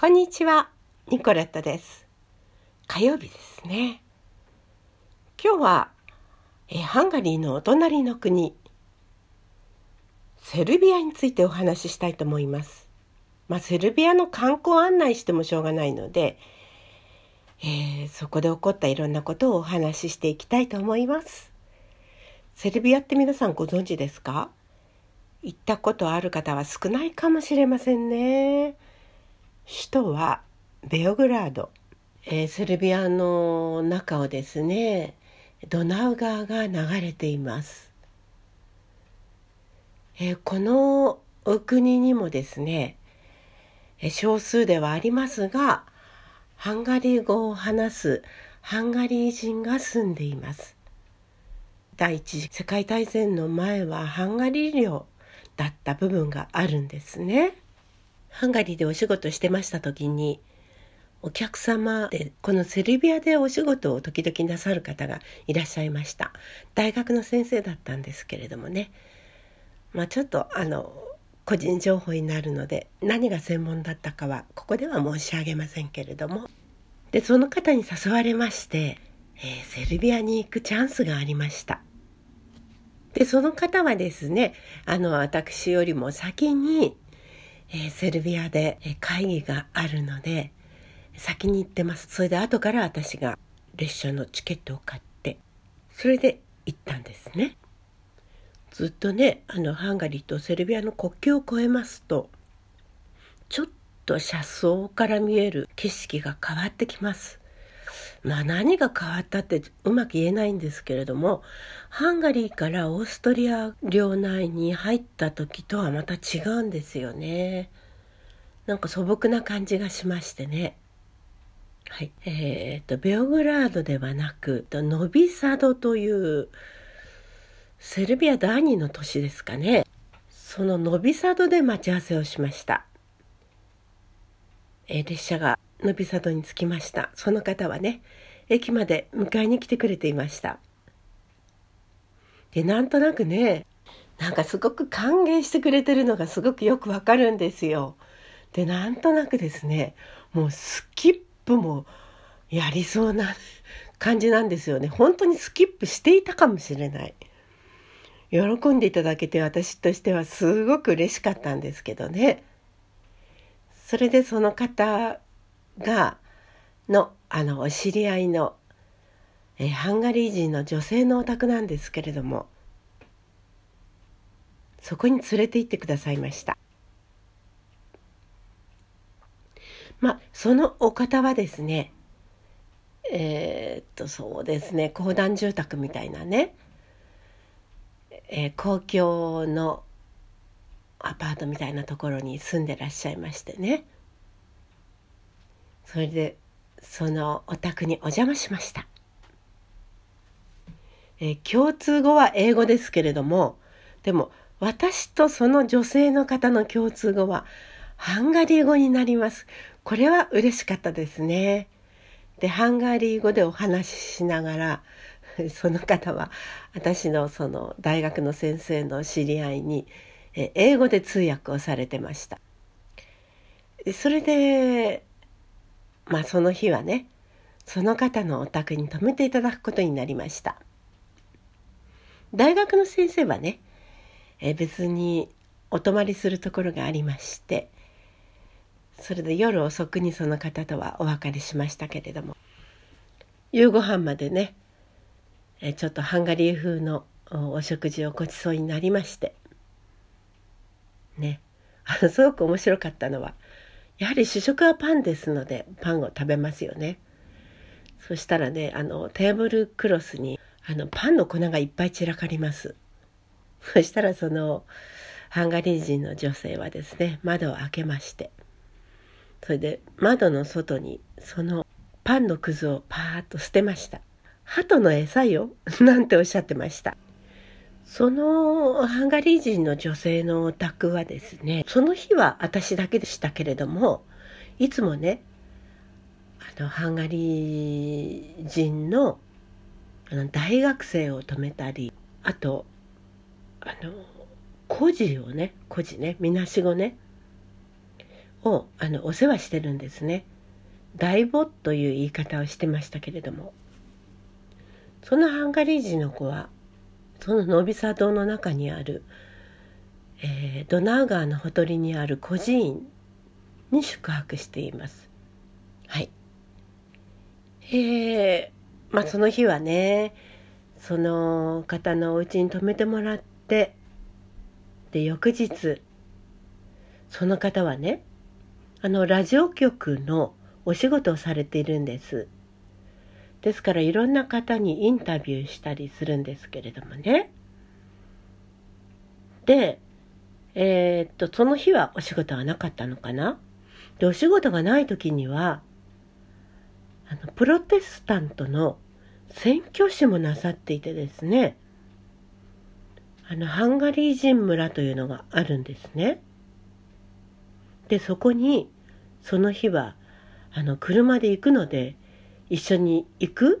こんにちは、ニコレットです。火曜日ですね。今日は、えハンガリーのお隣の国、セルビアについてお話ししたいと思います。まあ、セルビアの観光案内してもしょうがないので、えーそこで起こったいろんなことをお話ししていきたいと思います。セルビアって皆さんご存知ですか？行ったことある方は少ないかもしれませんね。首都はベオグラード、えーセルビアの中をですねドナウ川が流れています、えーこのお国にもですね少数ではありますがハンガリー語を話すハンガリー人が住んでいます。第一次世界大戦の前はハンガリー領だった部分があるんですね。ハンガリーでお仕事してました時にお客様でこのセルビアでお仕事を時々なさる方がいらっしゃいました。大学の先生だったんですけれどもね。まあちょっとあの個人情報になるので何が専門だったかはここでは申し上げませんけれども。でその方に誘われまして、えーセルビアに行くチャンスがありました。でその方はですねあの私よりも先にえーセルビアで会議があるので先に行ってます。それで後から私が列車のチケットを買ってそれで行ったんですね。ずっとねあのハンガリーとセルビアの国境を越えますとちょっと車窓から見える景色が変わってきます。まあ何が変わったってうまく言えないんですけれどもハンガリーからオーストリア領内に入った時とはまた違うんですよね。なんか素朴な感じがしましてね。はい。えー、とベオグラードではなくノビサドというセルビア第二の都市ですかね。そのノビサドで待ち合わせをしました。えー列車がノビサドに着きました。その方はね駅まで迎えに来てくれていました。でなんとなくねなんかすごく歓迎してくれてるのがすごくよくわかるんですよ。でなんとなくですねもうスキップもやりそうな感じなんですよね。本当にスキップしていたかもしれない。喜んでいただけて私としてはすごく嬉しかったんですけどね。それでその方がのあのお知り合いの、えーハンガリー人の女性のお宅なんですけれどもそこに連れて行ってくださいました。まあそのお方はですねえーっとそうですね公団住宅みたいなね、えー公共のアパートみたいなところに住んでらっしゃいましてね。それでそのお宅にお邪魔しました、えー共通語は英語ですけれどもでも私とその女性の方の共通語はハンガリー語になります。これは嬉しかったですね。でハンガリー語でお話ししながら その方は私のその大学の先生の知り合いに英語で通訳をされてました。それでまあその日はねその方のお宅に泊めていただくことになりました。大学の先生はねえ別にお泊まりするところがありましてそれで夜遅くにその方とはお別れしましたけれども夕ご飯までねえちょっとハンガリー風のお食事をごちそうになりましてねあすごく面白かったのはやはり主食はパンですのでパンを食べますよね。そしたらねあのテーブルクロスにあのパンの粉がいっぱい散らかります。そしたらそのハンガリー人の女性はですね窓を開けましてそれで窓の外にそのパンのくずをパーッと捨てました鳩の餌よなんておっしゃってました。そのハンガリー人の女性のお宅はですねその日は私だけでしたけれどもいつもねあのハンガリー人のあの大学生を泊めたりあとあの孤児をね孤児ねみなしごねをあのお世話してるんですね。大母という言い方をしてましたけれどもそのハンガリー人の子はそのノビサ島の中にある、えー、ドナウ川のほとりにある孤児院に宿泊しています。はい。えー、まあその日はねその方のお家に泊めてもらってで翌日その方はねあのラジオ局のお仕事をされているんですですからいろんな方にインタビューしたりするんですけれどもね。でえー、っとその日はお仕事はなかったのかな？でお仕事がない時にはあのプロテスタントの宣教師もなさっていてですね。あのハンガリー人村というのがあるんですね。でそこにその日はあの車で行くので一緒に行く？っ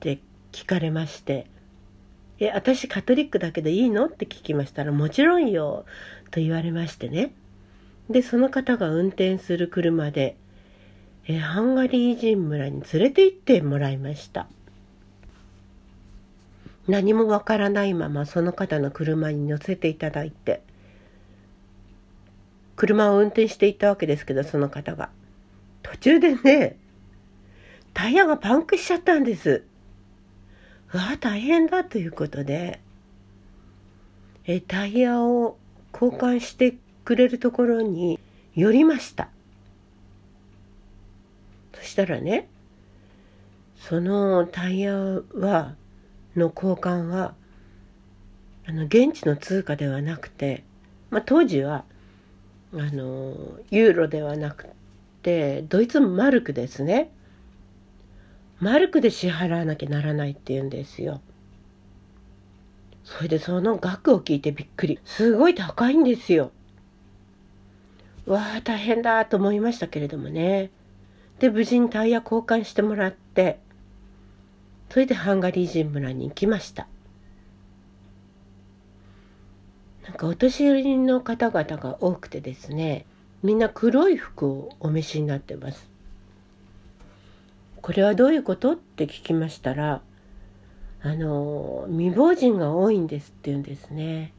て聞かれまして「え私カトリックだけどいいの?」って聞きましたら「もちろんよ」と言われましてね。でその方が運転する車でえハンガリー人村に連れて行ってもらいました。何もわからないままその方の車に乗せていただいて車を運転していったわけですけどその方が。途中でねタイヤがパンクしちゃったんです。うわ大変だということで。えタイヤを交換してくれるところに寄りました。そしたらねそのタイヤはの交換はあの現地の通貨ではなくて、まあ、当時はあのユーロではなくてドイツマルクですね。マルクで支払わなきゃならないって言うんですよ。それでその額を聞いてびっくり。すごい高いんですよ。わあ大変だと思いましたけれどもね。で無事にタイヤ交換してもらって。それでハンガリー人村に行きました。なんかお年寄りの方々が多くてですねみんな黒い服をお召しになってます。これはどういうこと？って聞きましたらあの未亡人が多いんですって言うんですね。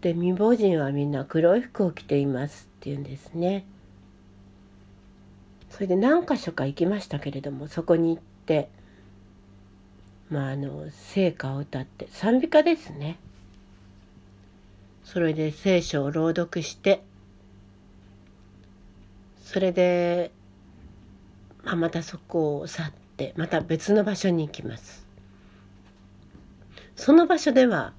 で未亡人はみんな黒い服を着ていますって言うんですね。それで何箇所か行きましたけれどもそこに行ってまああの聖歌を歌って賛美歌ですね。それで聖書を朗読してそれで、あ、またそこを去ってまた別の場所に行きます。その場所では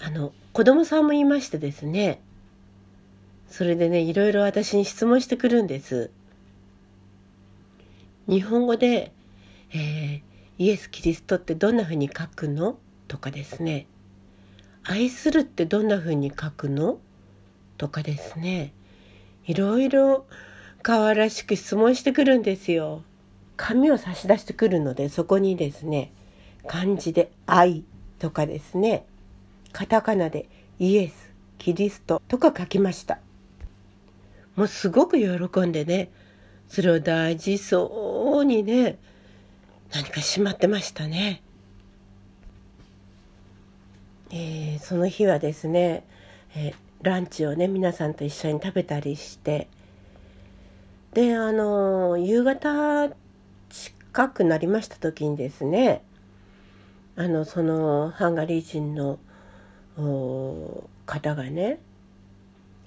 あの子供さんもいましてですねそれでねいろいろ私に質問してくるんです。日本語で、えー、イエス・キリストってどんなふうに書くの？とかですね。愛するってどんなふうに書くの？とかですね。いろいろ可愛らしく質問してくるんですよ紙を差し出してくるのでそこにですね漢字で「愛」とかですねカタカナで「イエス」「キリスト」とか書きましたもうすごく喜んでねそれを大事そうにね何かしまってましたね。えー、その日はですね、えー、ランチをね皆さんと一緒に食べたりしてであの夕方近くなりました時にですねあのそのハンガリー人の方がね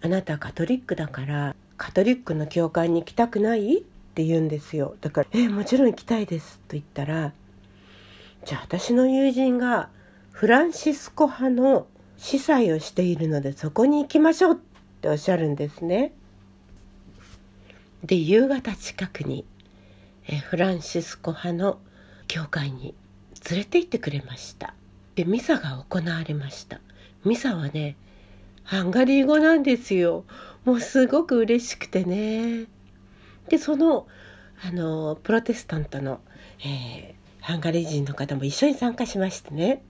あなたカトリックだからカトリックの教会に行きたくない？って言うんですよだから「えもちろん行きたいです」と言ったらじゃあ私の友人がフランシスコ派の司祭をしているのでそこに行きましょうっておっしゃるんですね。で夕方近くにえフランシスコ派の教会に連れて行ってくれました。でミサが行われました。ミサはねハンガリー語なんですよ。もうすごく嬉しくてね。で、その、あの、プロテスタントの、えー、ハンガリー人の方も一緒に参加しましてね。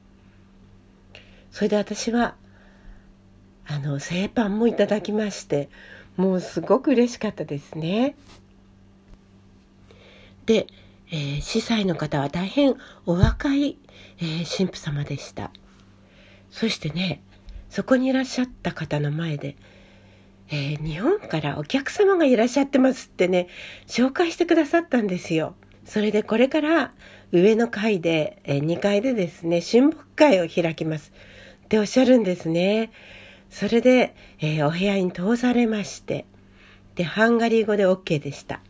それで私は、あの、製パンもいただきまして、もうすごく嬉しかったですね。で、えー、司祭の方は大変お若い、えー、神父様でした。そしてね、そこにいらっしゃった方の前で、えー、日本からお客様がいらっしゃってますってね、紹介してくださったんですよ。それでこれから上の階で、えー、2階でですね、親睦会を開きますっておっしゃるんですね。それで、えー、お部屋に通されまして、で、ハンガリー語で OK でした。